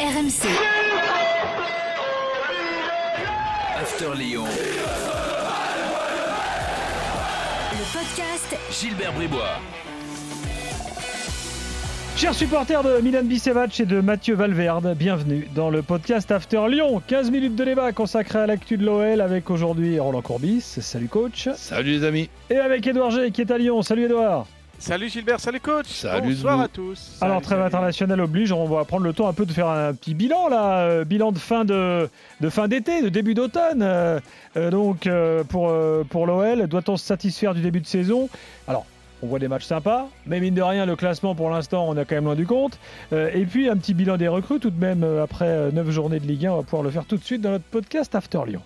RMC. After Lyon. Le podcast Gilbert Bribois. Chers supporters de Milan Bicevac et de Mathieu Valverde, bienvenue dans le podcast After Lyon. 15 minutes de débat consacré à l'actu de l'OL avec aujourd'hui Roland Courbis. Salut coach. Salut les amis. Et avec Edouard G qui est à Lyon. Salut Edouard. Salut Gilbert, salut coach. Salut Bonsoir à tous. Alors trêve internationale oblige, on va prendre le temps un peu de faire un petit bilan là, euh, bilan de fin de, de fin d'été, de début d'automne. Euh, euh, donc euh, pour, euh, pour l'OL, doit-on se satisfaire du début de saison? Alors on voit des matchs sympas, mais mine de rien, le classement pour l'instant, on a quand même loin du compte. Euh, et puis un petit bilan des recrues tout de même après 9 journées de Ligue 1, on va pouvoir le faire tout de suite dans notre podcast After Lyon.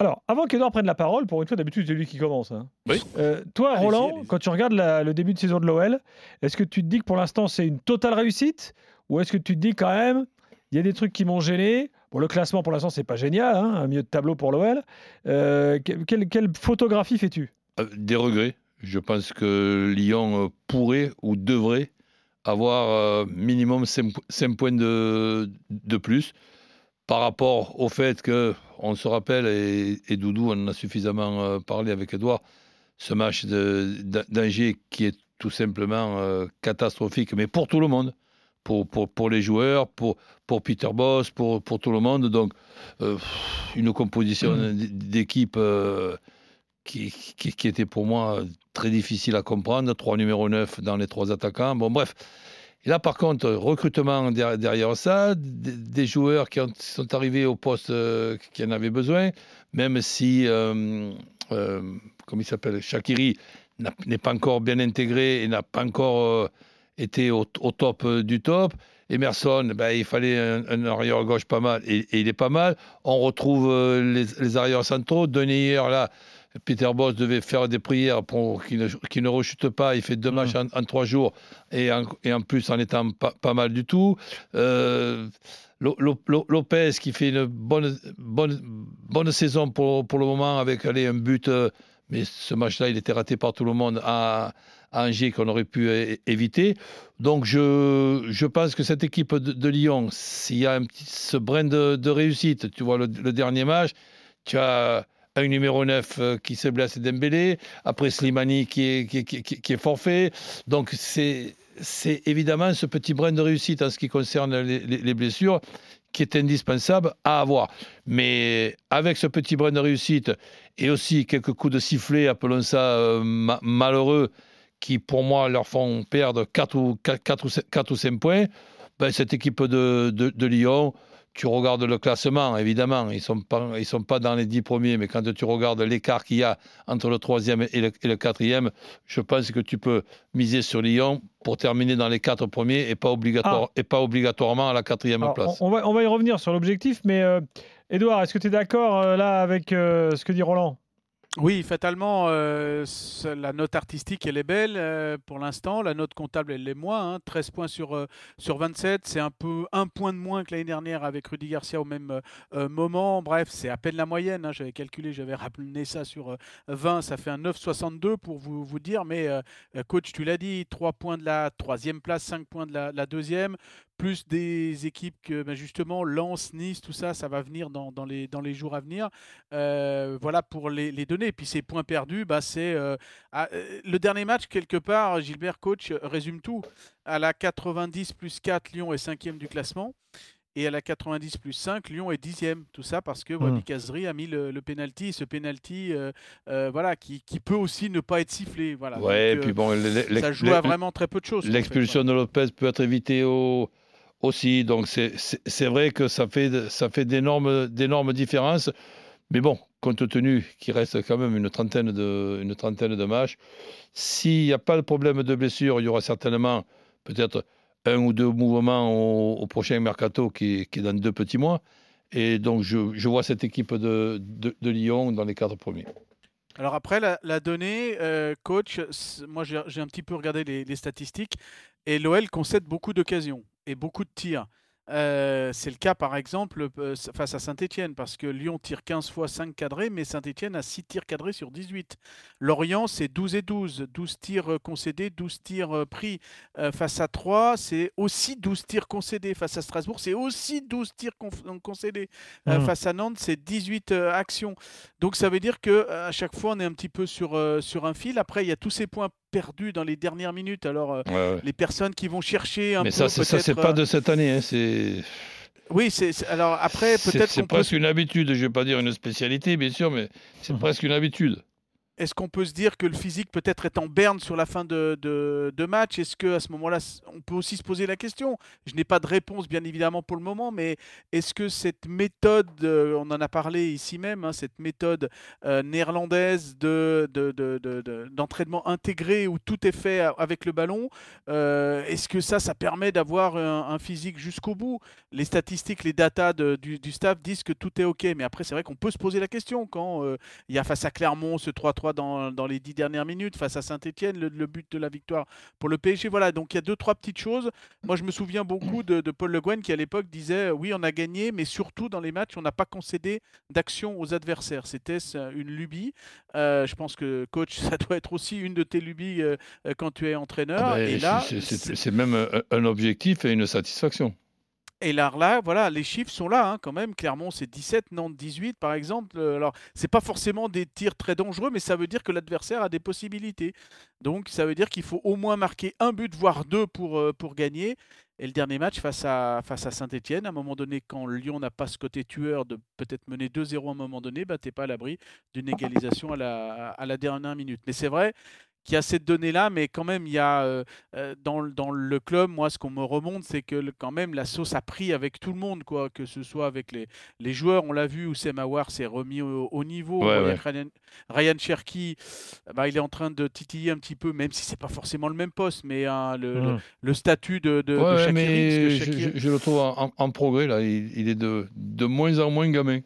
Alors, avant qu'Edouard prenne la parole, pour une fois, d'habitude, c'est lui qui commence. hein. Oui. Euh, toi, Roland, quand tu regardes la- le début de saison de l'OL, est-ce que tu te dis que pour l'instant, c'est une totale réussite? Ou est-ce que tu te dis quand même, il y a des trucs qui m'ont gêné? Bon, le classement, pour l'instant, c'est pas génial, hein, un milieu de tableau pour l'OL. Euh, que- quelle, quelle photographie fais-tu? Euh, Des regrets. Je pense que Lyon pourrait ou devrait avoir minimum 5, points de, de plus par rapport au fait que, on se rappelle, et, et Doudou on en a suffisamment euh, parlé avec Edouard, ce match d'Angers qui est tout simplement euh, catastrophique, mais pour tout le monde. Pour, pour, pour les joueurs, pour, pour Peter Boss, pour, pour tout le monde. Donc, euh, une composition d- d'équipe euh, qui, qui, qui était pour moi très difficile à comprendre. Trois numéros 9 dans les trois attaquants. Bon, bref. Et là, par contre, recrutement der- derrière ça, des, joueurs qui ont- sont arrivés au poste euh, qui en avaient besoin, même si, euh, euh, comment il s'appelle, Shakiri n'est pas encore bien intégré et n'a pas encore euh, été au, top euh, du top. Emerson, ben, il fallait un, arrière gauche pas mal et, il est pas mal. On retrouve euh, les, les arrières centraux. Denis là, Peter Boss devait faire des prières pour qu'il ne, rechute pas. Il fait deux Mhm. matchs en, en trois jours et en, et en plus en étant pas, pas mal du tout. Euh, Lo- Lo- Lo- Lopez qui fait une bonne, bonne, bonne saison pour, pour le moment avec allez, un but. euh, mais ce match-là, il était raté par tout le monde à, à Angers qu'on aurait pu é- éviter. Donc je, je pense que cette équipe de, de Lyon, s'il y a un petit, ce brin de, de réussite, tu vois le, le dernier match, tu as un numéro 9 euh, qui se blesse Dembélé, après Slimani qui est, forfait. Donc c'est évidemment ce petit brin de réussite en ce qui concerne les, les- les blessures qui est indispensable à avoir. Mais avec ce petit brin de réussite et aussi quelques coups de sifflet, appelons ça euh, ma- malheureux, qui pour moi leur font perdre 4 ou, 4, ou, 4 ou 5 points, ben, cette équipe de Lyon, tu regardes le classement, évidemment, ils ne sont, pas- ils sont pas dans les 10 premiers, mais quand tu regardes l'écart qu'il y a entre le troisième et le, et le quatrième, je pense que tu peux miser sur Lyon pour terminer dans les 4 premiers et pas, obligatoire, et pas obligatoirement à la quatrième Alors, place. on, on va, on va y revenir sur l'objectif, mais euh, Edouard, est-ce que tu es d'accord euh, là avec euh, ce que dit Roland? Oui, fatalement, euh, la note artistique, elle est belle euh, pour l'instant. La note comptable, elle l'est moins. hein. 13 points sur, euh, sur 27. C'est un peu un point de moins que l'année dernière avec Rudy Garcia au même euh, euh, moment. Bref, c'est à peine la moyenne. hein. J'avais calculé, j'avais ramené ça sur euh, 20. Ça fait un 9,62 pour vous, dire. Mais euh, euh, coach, tu l'as dit, 3 points de la troisième place, 5 points de la deuxième. Plus des équipes que ben, justement Lens, Nice, tout ça, ça va venir dans, dans les, dans les jours à venir. Euh, voilà pour les, les données. Et puis ces points perdus, bah, c'est euh, ah, euh, le dernier match, quelque part, Gilbert Coach résume tout. À la 90 plus 4, Lyon est cinquième du classement. Et à la 90 plus 5, Lyon est dixième. Tout ça parce que Mm. Wadi Kazri a mis le, le penalty. Ce penalty, euh, euh, voilà, qui, qui peut aussi ne pas être sifflé. Voilà. Ouais, Donc, puis bon, ça joue à vraiment très peu de choses. en fait, L'expulsion de Lopez peut être évitée au- aussi. Donc c'est- vrai que ça fait, ça fait d'énormes différences. Mais bon, compte tenu qu'il reste quand même une trentaine de, une trentaine de matchs, s'il n'y a pas de problème de blessure, il y aura certainement peut-être un ou deux mouvements au, prochain mercato qui, est- dans deux petits mois. Et donc je, je vois cette équipe de, de, Lyon dans les quatre premiers. Alors après, la, donnée, euh, coach, moi j'ai j'ai un petit peu regardé les, les statistiques, et l'OL concède beaucoup d'occasions et beaucoup de tirs. Euh, c'est le cas par exemple euh, face à Saint-Etienne, parce que Lyon tire 15 fois 5 cadrés, mais Saint-Etienne a 6 tirs cadrés sur 18. Lorient, c'est 12 et 12, 12 tirs euh, concédés, 12 tirs pris. face à 3, c'est aussi 12 tirs concédés. Face à Strasbourg, c'est aussi 12 tirs concédés. Mmh. Face à Nantes, c'est 18 actions. Donc ça veut dire que à chaque fois, on est un petit peu sur, sur un fil. Après, il y a tous ces points perdu dans les dernières minutes. Alors, euh, les personnes qui vont chercher un Mais peu. Ça, ça c'est pas de cette année. Hein, c'est. Oui, c'est alors après peut-être. C'est presque une habitude. Je vais pas dire une spécialité, bien sûr, mais c'est mmh. presque une habitude. Est-ce qu'on peut se dire que le physique peut-être est en berne sur la fin de, match? Est-ce qu'à ce, moment-là, on peut aussi se poser la question? Je n'ai pas de réponse, bien évidemment, pour le moment, mais est-ce que cette méthode, euh, on en a parlé ici même, hein, cette méthode euh, néerlandaise de, d'entraînement intégré où tout est fait avec le ballon, euh, est-ce que ça, ça permet d'avoir un, physique jusqu'au bout? Les statistiques, les datas du, du, staff disent que tout est OK, mais après, c'est vrai qu'on peut se poser la question quand il y a face à Clermont ce 3-3 dans, les dix dernières minutes face à Saint-Etienne, le, but de la victoire pour le PSG. Voilà, donc il y a deux, trois petites choses. Moi, je me souviens beaucoup de, Paul Le Guen qui, à l'époque, disait oui, on a gagné, mais surtout dans les matchs, on n'a pas concédé d'action aux adversaires. C'était une lubie. Euh, je pense que, coach, ça doit être aussi une de tes lubies euh, quand tu es entraîneur. Ah ben, et là, c'est même un objectif et une satisfaction. Et là, là, voilà, les chiffres sont là hein, quand même. Clermont, c'est 17, Nantes 18 par exemple. Euh, alors, c'est pas forcément des tirs très dangereux, mais ça veut dire que l'adversaire a des possibilités. Donc, ça veut dire qu'il faut au moins marquer un but, voire deux pour, euh, pour gagner. Et le dernier match face à, face à Saint-Etienne, à un moment donné, quand Lyon n'a pas ce côté tueur de peut-être mener 2-0 à un moment donné, bah, tu n'es pas à l'abri d'une égalisation à la, à la dernière minute. Mais c'est vrai, qui a cette donnée-là, mais quand même, il y a euh, euh, dans, dans, le club, moi, ce qu'on me remonte, c'est que quand même la sauce a pris avec tout le monde, quoi, que ce soit avec les, les joueurs, on l'a vu, Oussem Aouar s'est remis au, niveau, Ryan, Cherky, bah, il est en train de titiller un petit peu, même si c'est pas forcément le même poste, mais hein, le, mmh. le, statut de, de, mais je, le trouve en, progrès, là, il, il est de, de moins en moins gamin.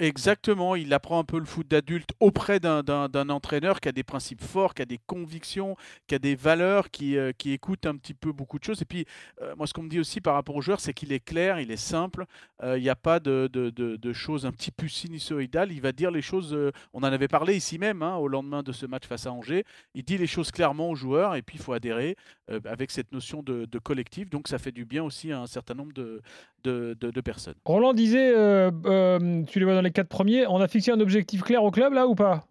Exactement, il apprend un peu le foot d'adulte auprès d'un entraîneur qui a des principes forts, qui a des convictions, qui a des valeurs, qui, euh, qui écoute un petit peu beaucoup de choses. Et puis, euh, moi, ce qu'on me dit aussi par rapport au joueur, c'est qu'il est clair, il est simple, euh, il n'y a pas de, de, de, choses un petit peu sinusoïdales. Il va dire les choses, on en avait parlé ici même, hein, au lendemain de ce match face à Angers. Il dit les choses clairement aux joueurs et puis il faut adhérer avec cette notion de, collectif. Donc, ça fait du bien aussi à un certain nombre de, de, personnes. Roland disait, tu les vois dans les quatre premiers. On a fixé un objectif clair au club là ou pas?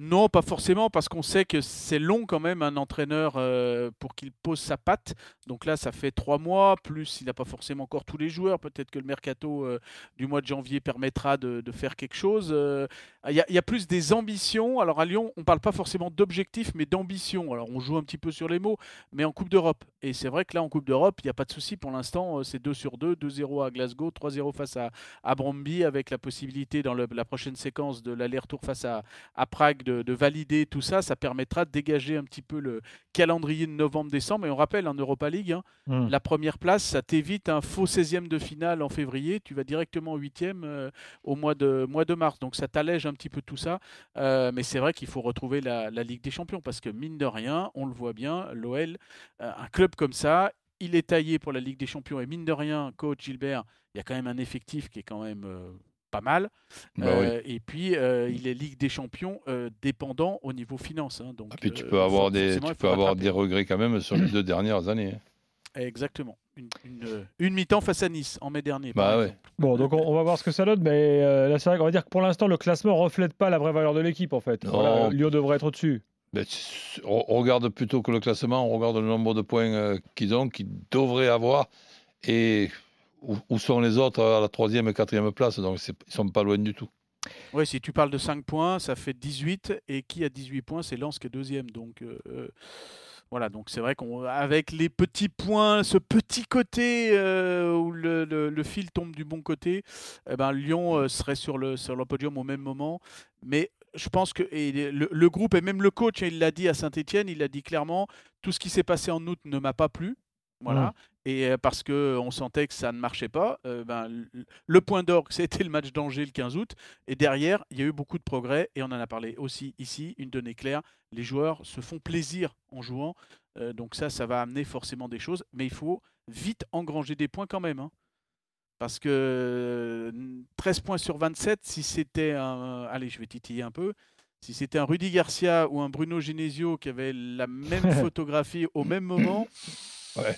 Non, pas forcément, parce qu'on sait que c'est long quand même un entraîneur euh, pour qu'il pose sa patte. Donc là, ça fait trois mois, plus il n'a pas forcément encore tous les joueurs. Peut-être que le mercato euh, du mois de janvier permettra de, faire quelque chose. Euh, il y, a plus des ambitions. Alors à Lyon, on ne parle pas forcément d'objectifs, mais d'ambition. Alors on joue un petit peu sur les mots, mais en Coupe d'Europe. Et c'est vrai que là, en Coupe d'Europe, il n'y a pas de souci pour l'instant. C'est 2 sur 2, 2-0 à Glasgow, 3-0 face à, à Bromby, avec la possibilité dans la prochaine séquence de l'aller-retour face à, à Prague de, valider tout ça, ça permettra de dégager un petit peu le calendrier de novembre-décembre. Et on rappelle, en Europa League, hein, hmm. la première place, ça t'évite un faux 16e de finale en février. Tu vas directement au 8e euh, au mois de, mois de mars. Donc ça t'allège un petit peu tout ça. Euh, mais c'est vrai qu'il faut retrouver la, Ligue des Champions parce que mine de rien, on le voit bien, l'OL, euh, un club comme ça, il est taillé pour la Ligue des Champions. Et mine de rien, coach Gilbert, il y a quand même un effectif qui est quand même pas mal. Bah euh, et puis, euh, il est Ligue des Champions euh, dépendant au niveau finance. Hein, donc, et ah, puis tu peux avoir, des, tu peux avoir des regrets quand même sur les deux dernières années. Hein. Exactement. Une, une, mi-temps face à Nice en mai dernier. Bah ouais. Bon, donc on, va voir ce que ça donne, mais là, c'est vrai qu'on va dire que pour l'instant, le classement ne reflète pas la vraie valeur de l'équipe en fait. Lyon devrait être au-dessus. Ben, on regarde plutôt que le classement, on regarde le nombre de points qu'ils ont, qu'ils devraient avoir. Et où, sont les autres à la troisième et quatrième place Donc ils ne sont pas loin du tout. Oui, si tu parles de 5 points, ça fait 18. Et qui a 18 points C'est Lens qui est deuxième. Donc euh, euh, voilà, donc c'est vrai qu'avec les petits points, ce petit côté euh, où le, fil tombe du bon côté, eh ben, Lyon serait sur le, sur le podium au même moment. Mais je pense que le, le, groupe et même le coach, il l'a dit à Saint-Etienne, il l'a dit clairement, tout ce qui s'est passé en août ne m'a pas plu. Voilà. Et euh, parce qu'on sentait que ça ne marchait pas, euh, ben, le point d'orgue, c'était le match d'Angers le 15 août. Et derrière, il y a eu beaucoup de progrès. Et on en a parlé aussi ici, une donnée claire. Les joueurs se font plaisir en jouant. Euh, donc ça, ça va amener forcément des choses. Mais il faut vite engranger des points quand même. hein. Parce que euh, 13 points sur 27, si c'était un... Allez, je vais titiller un peu. Si c'était un Rudy Garcia ou un Bruno Genesio qui avait la même photographie au même moment, Ouais.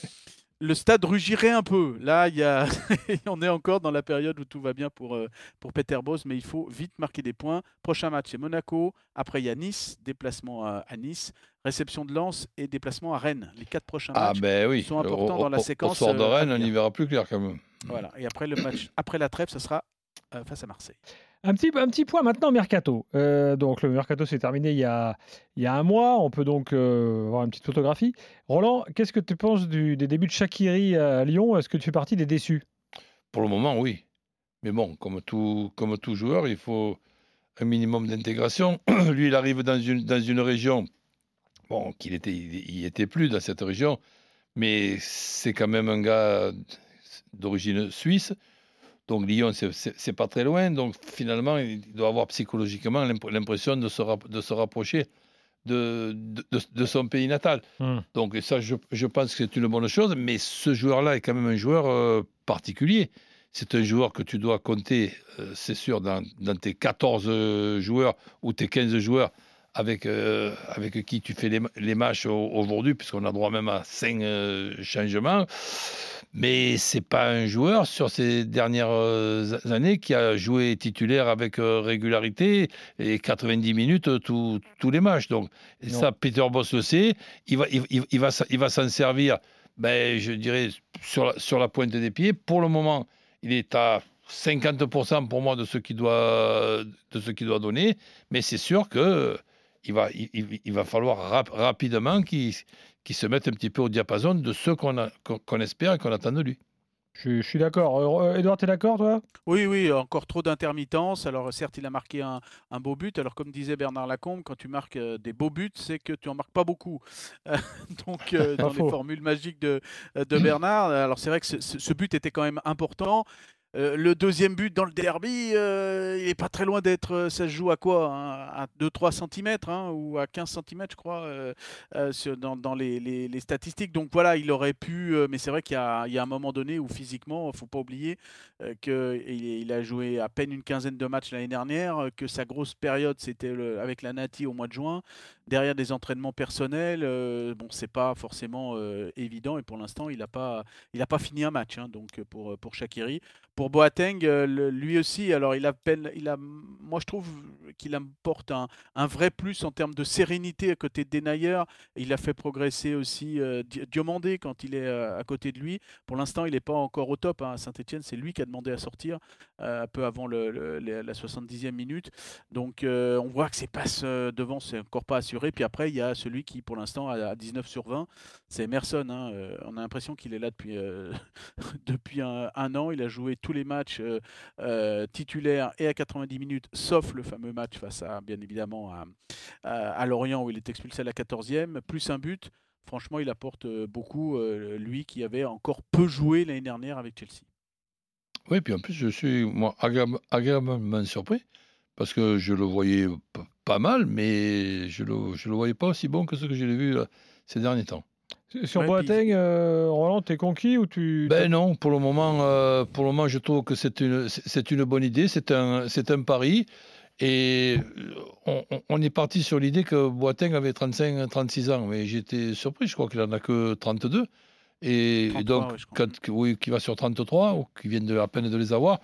le stade rugirait un peu. Là, il y a... on est encore dans la période où tout va bien pour, euh, pour Peter Bosz, mais il faut vite marquer des points. Prochain match, c'est Monaco. Après, il y a Nice, déplacement à, à Nice, réception de Lens et déplacement à Rennes. Les quatre prochains Ah matchs. ben oui. sont importants Au- dans la au- séquence, Au sort de euh, Rennes, on y verra plus clair quand même. Voilà. Et après, le match, après la trêve, ce sera euh, face à Marseille. Un petit, un petit point maintenant mercato. Euh, donc le mercato s'est terminé il y, a, il y a un mois. On peut donc euh, voir une petite photographie. Roland, qu'est-ce que tu penses des débuts de Shakiri à Lyon? Est-ce que tu fais partie des déçus? Pour le moment, oui. Mais bon, comme tout, comme tout joueur, il faut un minimum d'intégration. Lui, il arrive dans une, dans une région, bon, qu'il était, il était plus dans cette région, mais c'est quand même un gars d'origine suisse. Donc Lyon, c'est- pas très loin. Donc finalement, il doit avoir psychologiquement l'imp- l'impression de se, rap- de se rapprocher de, de, de- de son pays natal. Hmm. Donc ça, je, je pense que c'est une bonne chose, mais ce joueur-là est quand même un joueur euh, particulier. C'est un joueur que tu dois compter, euh, c'est sûr, dans, dans tes 14 euh, joueurs ou tes 15 joueurs avec, euh, avec qui tu fais les, les matchs au- aujourd'hui, puisqu'on a droit même à 5 changements. Mais c'est pas un joueur sur ces dernières euh, années qui a joué titulaire avec euh, régularité et 90 minutes euh, tous les matchs. Donc et ça, Peter Boss le sait. Il va, il, il- il va, il va s'en servir, ben, je dirais, sur la, sur la pointe des pieds. Pour le moment, il est à 50% pour moi de ce qu'il doit, de ce qu'il doit donner. Mais c'est sûr que il va, il, va falloir rap- rapidement qu'il qu'il se mette un petit peu au diapason de ce qu'on a- qu'on qu'on espère et qu'on attend de lui. Je, je suis d'accord. Euh, Edouard, tu es d'accord, toi? Oui, oui, encore trop d'intermittence. Alors certes, il a marqué un, un beau but. Alors comme disait Bernard Lacombe, quand tu marques euh, des beaux buts, c'est que tu en marques pas beaucoup. Euh, Donc euh, dans faux. les formules magiques de, de Bernard, alors c'est vrai que ce but était quand même important. Euh, le deuxième but dans le derby, euh, il est pas très loin d'être. euh, Ça se joue à quoi hein, À 2-3 cm ou à 15 cm, je crois, dans, les, statistiques. Donc voilà, il aurait pu. mais c'est vrai qu'il y, a un moment donné où physiquement, il faut pas oublier qu'il il a joué à peine une quinzaine de matchs l'année dernière, que sa grosse période c'était avec la Nati au mois de juin, derrière des entraînements personnels. bon, c'est pas forcément évident et pour l'instant il n'a pas, pas fini un match hein, donc pour pour Shakiri. Pour Boateng, euh, lui aussi, alors il a peine, il a, moi je trouve qu'il apporte un, vrai plus en termes de sérénité à côté de Denayer. Il a fait progresser aussi euh, Di- Diomandé quand il est euh, à côté de lui. Pour l'instant, il n'est pas encore au top. hein. Saint-Etienne, c'est lui qui a demandé à sortir un peu avant le- la 70e minute. Donc on voit que ses passes devant, c'est encore pas assuré. Puis après, il y a celui qui, pour l'instant, à 19 sur 20. C'est Emerson. hein. On a l'impression qu'il est là depuis, depuis un, un an. Il a joué tous les matchs euh, euh, titulaires et à 90 minutes, sauf le fameux match face à, bien évidemment, à, Lorient où il est expulsé à la 14e, plus un but. Franchement, il apporte euh, beaucoup, lui qui avait encore peu joué l'année dernière avec Chelsea. Oui, puis en plus, je suis moi, agréable- agréablement surpris parce que je le voyais pas mal, mais je le, je le voyais pas aussi bon que ce que je l'ai vu ces derniers temps. Sur Ouais, Boateng, euh, Roland, t'es conquis ou tu... Ben non, pour le moment, euh, pour le moment, je trouve que c'est une, c'est une bonne idée, c'est un, c'est un pari. Et euh, on, on- est parti sur l'idée que Boateng avait 35, 36 ans, mais j'étais surpris, je crois qu'il en a que 32. Et, et 33, donc, crois. quand, oui, qui va sur 33, ou qui viennent de, à peine de les avoir,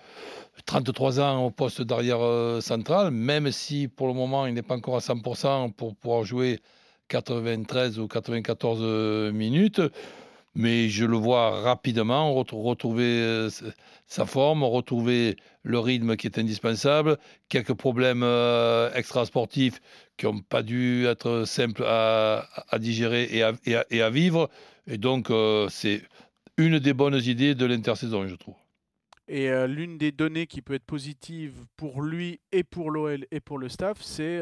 33 ans au poste d'arrière euh, central, même si pour le moment il n'est pas encore à 100% pour pouvoir jouer 93 ou 94 euh, minutes, mais je le vois rapidement retrou- retrouver euh, sa forme, retrouver le rythme qui est indispensable, quelques problèmes euh, extrasportifs qui n'ont pas dû être simples à, digérer et à, vivre, et donc c'est une des bonnes idées de l'intersaison, je trouve. Et l'une des données qui peut être positive pour lui et pour l'OL et pour le staff, c'est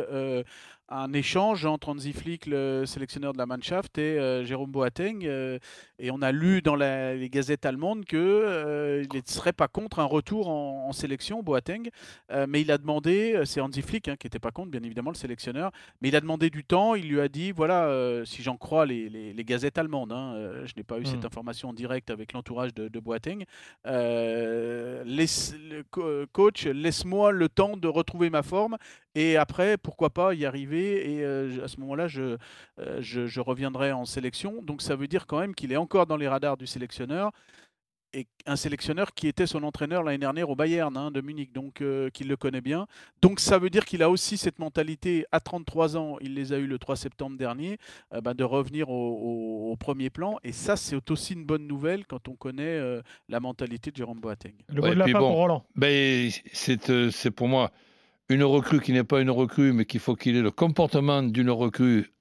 un échange entre Hansi Flick, le sélectionneur de la Mannschaft, et euh, Jérôme Boateng. euh, et on a lu dans la- les gazettes allemandes qu'il ne serait pas contre un retour en, en sélection, Boateng. Euh, mais il a demandé, euh, c'est Hansi Flick hein, qui n'était pas contre, bien évidemment, le sélectionneur, mais il a demandé du temps. Il lui a dit voilà, euh, si j'en crois les, les- les gazettes allemandes, hein, euh, je n'ai pas eu Mm. cette information en direct avec l'entourage de, de Boateng. euh, laisse, le co- coach, laisse-moi le temps de retrouver ma forme et après, pourquoi pas y arriver Et euh, à ce moment-là, je, euh, je, je reviendrai en sélection. Donc ça veut dire quand même qu'il est encore dans les radars du sélectionneur. Et un sélectionneur qui était son entraîneur l'année dernière au Bayern hein, de Munich, donc euh, qu'il le connaît bien. Donc ça veut dire qu'il a aussi cette mentalité à 33 ans, il les a eu le 3 septembre dernier, euh, ben, de revenir au, au- au premier plan. Et ça, c'est aussi une bonne nouvelle quand on connaît euh, la mentalité de Jérôme Boateng. Le Ouais, mot de la fin bon. pour Roland. Ben, c'est euh, c'est pour moi une recrue qui n'est pas une recrue, mais qu'il faut qu'il ait le comportement d'une recrue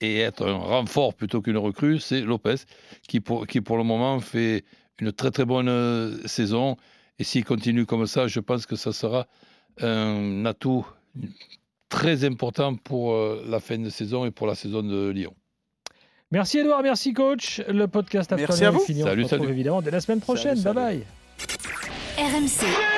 et être un renfort plutôt qu'une recrue, c'est Lopez, qui pour, qui pour le moment fait une très très bonne euh, saison. Et s'il continue comme ça, je pense que ça sera un atout très important pour euh, la fin de saison et pour la saison de Lyon. Merci Edouard, merci coach. Le podcast After Merci à vous. est fini. On Salut, se retrouve salut. évidemment dès la semaine prochaine. Salut, bye salut. bye. RMC,